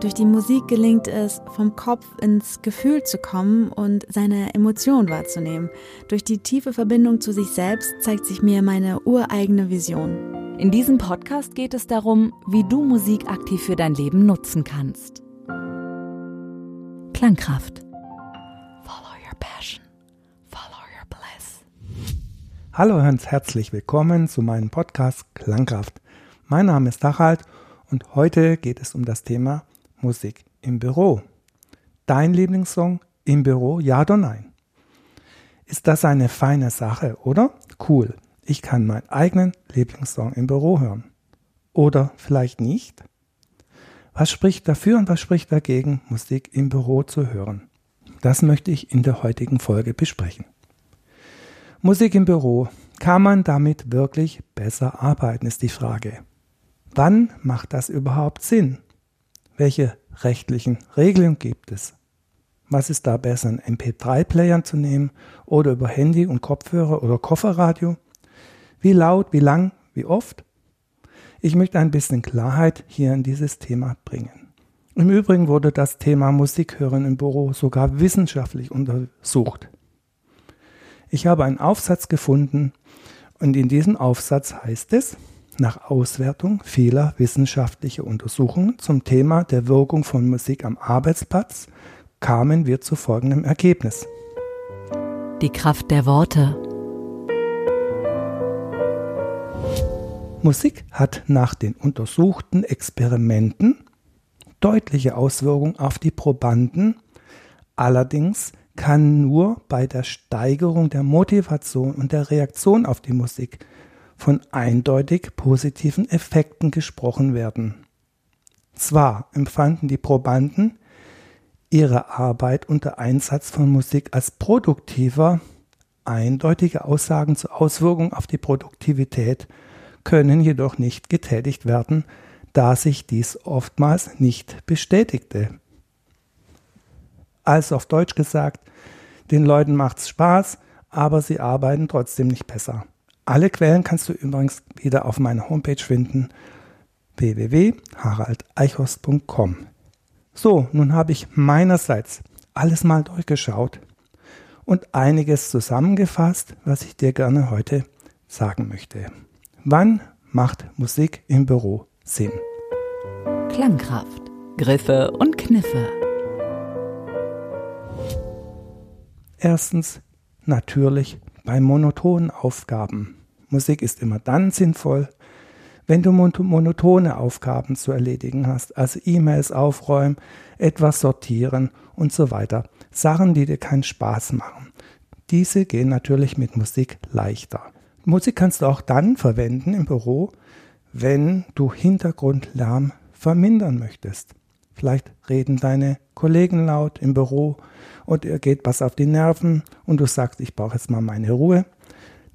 Durch die Musik gelingt es, vom Kopf ins Gefühl zu kommen und seine Emotionen wahrzunehmen. Durch die tiefe Verbindung zu sich selbst zeigt sich mir meine ureigene Vision. In diesem Podcast geht es darum, wie du Musik aktiv für dein Leben nutzen kannst. Klangkraft. Follow your passion. Follow your bliss. Hallo und herzlich willkommen zu meinem Podcast Klangkraft. Mein Name ist Dachald und heute geht es um das Thema Musik im Büro. Dein Lieblingssong im Büro, ja oder nein? Ist das eine feine Sache, oder? Cool. Ich kann meinen eigenen Lieblingssong im Büro hören. Oder vielleicht nicht? Was spricht dafür und was spricht dagegen, Musik im Büro zu hören? Das möchte ich in der heutigen Folge besprechen. Musik im Büro. Kann man damit wirklich besser arbeiten, ist die Frage. Wann macht das überhaupt Sinn? Welche rechtlichen Regelungen gibt es? Was ist da besser, einen MP3-Player zu nehmen oder über Handy und Kopfhörer oder Kofferradio? Wie laut, wie lang, wie oft? Ich möchte ein bisschen Klarheit hier in dieses Thema bringen. Im Übrigen wurde das Thema Musik hören im Büro sogar wissenschaftlich untersucht. Ich habe einen Aufsatz gefunden und in diesem Aufsatz heißt es, nach Auswertung vieler wissenschaftlicher Untersuchungen zum Thema der Wirkung von Musik am Arbeitsplatz kamen wir zu folgendem Ergebnis. Die Kraft der Worte. Musik hat nach den untersuchten Experimenten deutliche Auswirkungen auf die Probanden, allerdings kann nur bei der Steigerung der Motivation und der Reaktion auf die Musik von eindeutig positiven Effekten gesprochen werden. Zwar empfanden die Probanden ihre Arbeit unter Einsatz von Musik als produktiver, eindeutige Aussagen zur Auswirkung auf die Produktivität können jedoch nicht getätigt werden, da sich dies oftmals nicht bestätigte. Also auf Deutsch gesagt, den Leuten macht's Spaß, aber sie arbeiten trotzdem nicht besser. Alle Quellen kannst du übrigens wieder auf meiner Homepage finden www.haraldeichhorst.com. So, nun habe ich meinerseits alles mal durchgeschaut und einiges zusammengefasst, was ich dir gerne heute sagen möchte. Wann macht Musik im Büro Sinn? Klangkraft, Griffe und Kniffe. Erstens natürlich bei monotonen Aufgaben. Musik ist immer dann sinnvoll, wenn du monotone Aufgaben zu erledigen hast, also E-Mails aufräumen, etwas sortieren und so weiter. Sachen, die dir keinen Spaß machen. Diese gehen natürlich mit Musik leichter. Musik kannst du auch dann verwenden im Büro, wenn du Hintergrundlärm vermindern möchtest. Vielleicht reden deine Kollegen laut im Büro und ihr geht was auf die Nerven und du sagst, ich brauche jetzt mal meine Ruhe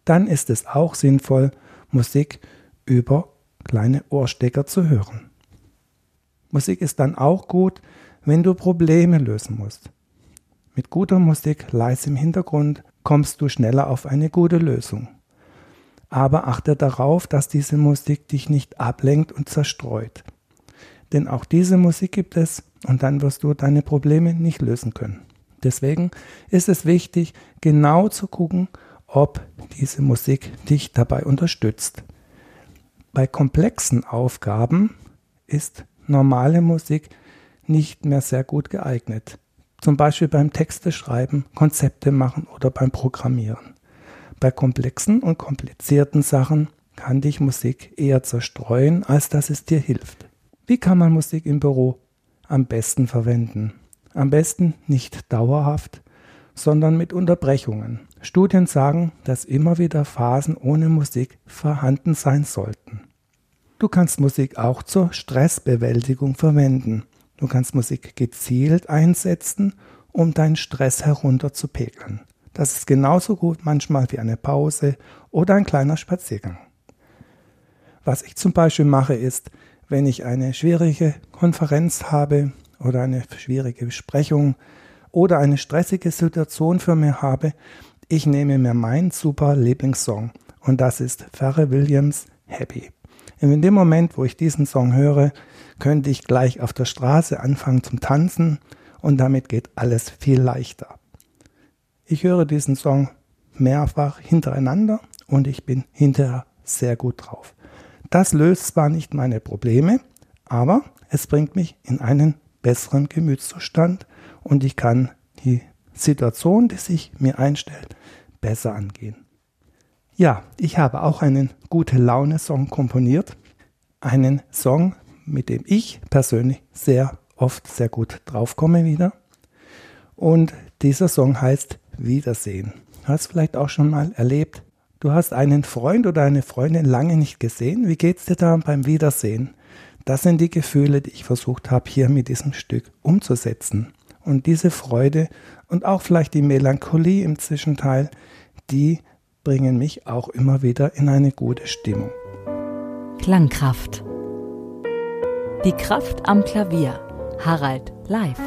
dann ist es auch sinnvoll, Musik über kleine Ohrstecker zu hören. Musik ist dann auch gut, wenn du Probleme lösen musst. Mit guter Musik leise im Hintergrund kommst du schneller auf eine gute Lösung. Aber achte darauf, dass diese Musik dich nicht ablenkt und zerstreut. Denn auch diese Musik gibt es und dann wirst du deine Probleme nicht lösen können. Deswegen ist es wichtig, genau zu gucken, ob diese Musik dich dabei unterstützt. Bei komplexen Aufgaben ist normale Musik nicht mehr sehr gut geeignet. Zum Beispiel beim Texte schreiben, Konzepte machen oder beim Programmieren. Bei komplexen und komplizierten Sachen kann dich Musik eher zerstreuen, als dass es dir hilft. Wie kann man Musik im Büro am besten verwenden? Am besten nicht dauerhaft, sondern mit Unterbrechungen. Studien sagen, dass immer wieder Phasen ohne Musik vorhanden sein sollten. Du kannst Musik auch zur Stressbewältigung verwenden. Du kannst Musik gezielt einsetzen um deinen Stress herunterzupegeln. Das ist genauso gut manchmal wie eine Pause oder ein kleiner Spaziergang. Was ich zum Beispiel mache ist, wenn ich eine schwierige Konferenz habe oder eine schwierige Besprechung oder eine stressige Situation für mich habe, ich nehme mir meinen super Lieblingssong und das ist Pharrell Williams Happy. In dem Moment, wo ich diesen Song höre, könnte ich gleich auf der Straße anfangen zum Tanzen und damit geht alles viel leichter. Ich höre diesen Song mehrfach hintereinander und ich bin hinterher sehr gut drauf. Das löst zwar nicht meine Probleme, aber es bringt mich in einen besseren Gemütszustand und ich kann die Situation, die sich mir einstellt, besser angehen. Ja, ich habe auch einen gute Laune Song komponiert. Einen Song, mit dem ich persönlich sehr oft sehr gut draufkomme wieder. Und dieser Song heißt Wiedersehen. Du hast vielleicht auch schon mal erlebt, du hast einen Freund oder eine Freundin lange nicht gesehen. Wie geht's dir da beim Wiedersehen? Das sind die Gefühle, die ich versucht habe, hier mit diesem Stück umzusetzen. Und diese Freude und auch vielleicht die Melancholie im Zwischenteil, die bringen mich auch immer wieder in eine gute Stimmung. Klangkraft. Die Kraft am Klavier. Harald live.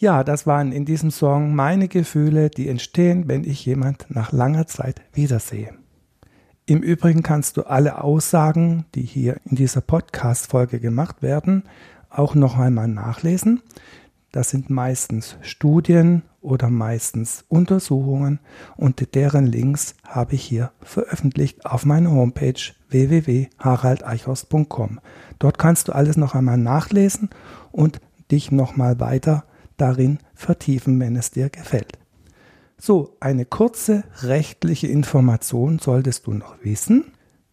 Ja, das waren in diesem Song meine Gefühle, die entstehen, wenn ich jemand nach langer Zeit wiedersehe. Im Übrigen kannst du alle Aussagen, die hier in dieser Podcast-Folge gemacht werden, auch noch einmal nachlesen. Das sind meistens Studien oder meistens Untersuchungen und deren Links habe ich hier veröffentlicht auf meiner Homepage www.haraldeichhorst.com. Dort kannst du alles noch einmal nachlesen und dich noch mal weiter darin vertiefen, wenn es dir gefällt. So, eine kurze rechtliche Information solltest du noch wissen.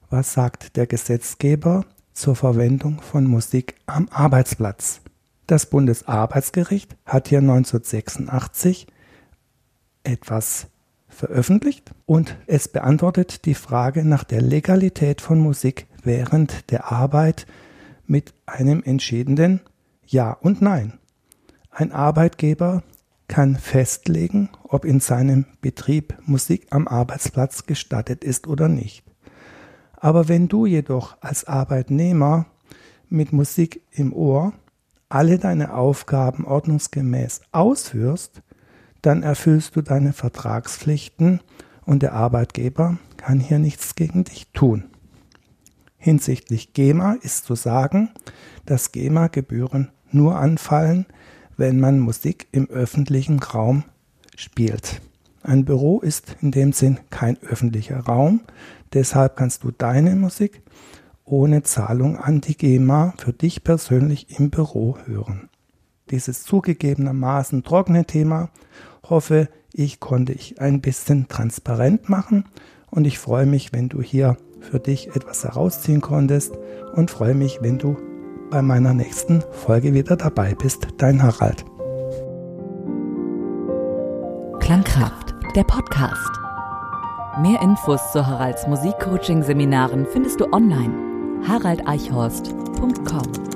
Was sagt der Gesetzgeber zur Verwendung von Musik am Arbeitsplatz? Das Bundesarbeitsgericht hat hier 1986 etwas veröffentlicht und es beantwortet die Frage nach der Legalität von Musik während der Arbeit mit einem entschiedenen Ja und Nein. Ein Arbeitgeber kann festlegen, ob in seinem Betrieb Musik am Arbeitsplatz gestattet ist oder nicht. Aber wenn du jedoch als Arbeitnehmer mit Musik im Ohr alle deine Aufgaben ordnungsgemäß ausführst, dann erfüllst du deine Vertragspflichten und der Arbeitgeber kann hier nichts gegen dich tun. Hinsichtlich GEMA ist zu sagen, dass GEMA-Gebühren nur anfallen, wenn man Musik im öffentlichen Raum spielt. Ein Büro ist in dem Sinn kein öffentlicher Raum, deshalb kannst du deine Musik ohne Zahlung an die GEMA für dich persönlich im Büro hören. Dieses zugegebenermaßen trockene Thema hoffe ich konnte ich ein bisschen transparent machen und ich freue mich, wenn du hier für dich etwas herausziehen konntest und freue mich, wenn du bei meiner nächsten Folge wieder dabei bist. Dein Harald. Klangkraft, der Podcast. Mehr Infos zu Haralds Musikcoaching-Seminaren findest du online. haraldeichhorst.com